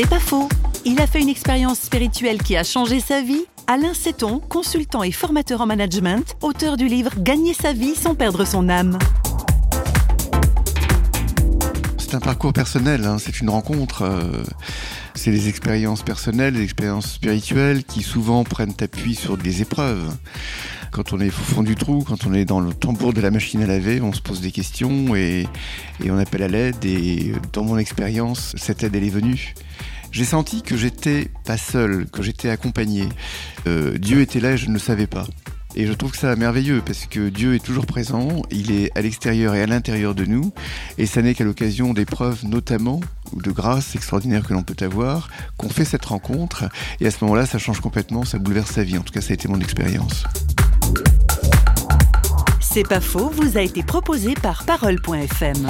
C'est pas faux. Il a fait une expérience spirituelle qui a changé sa vie. Alain Seton, consultant et formateur en management, auteur du livre Gagner sa vie sans perdre son âme. C'est un parcours personnel, hein, c'est une rencontre. euh, c'est des expériences personnelles, des expériences spirituelles qui souvent prennent appui sur des épreuves. Quand on est au fond du trou, quand on est dans le tambour de la machine à laver, on se pose des questions et, et on appelle à l'aide. Et dans mon expérience, cette aide, elle est venue. J'ai senti que j'étais pas seul, que j'étais accompagné. Euh, Dieu était là et je ne le savais pas. Et je trouve ça merveilleux parce que Dieu est toujours présent, il est à l'extérieur et à l'intérieur de nous, et ça n'est qu'à l'occasion d'épreuves notamment, ou de grâces extraordinaires que l'on peut avoir, qu'on fait cette rencontre, et à ce moment-là, ça change complètement, ça bouleverse sa vie. En tout cas, ça a été mon expérience. C'est pas faux, vous a été proposé par Parole.fm.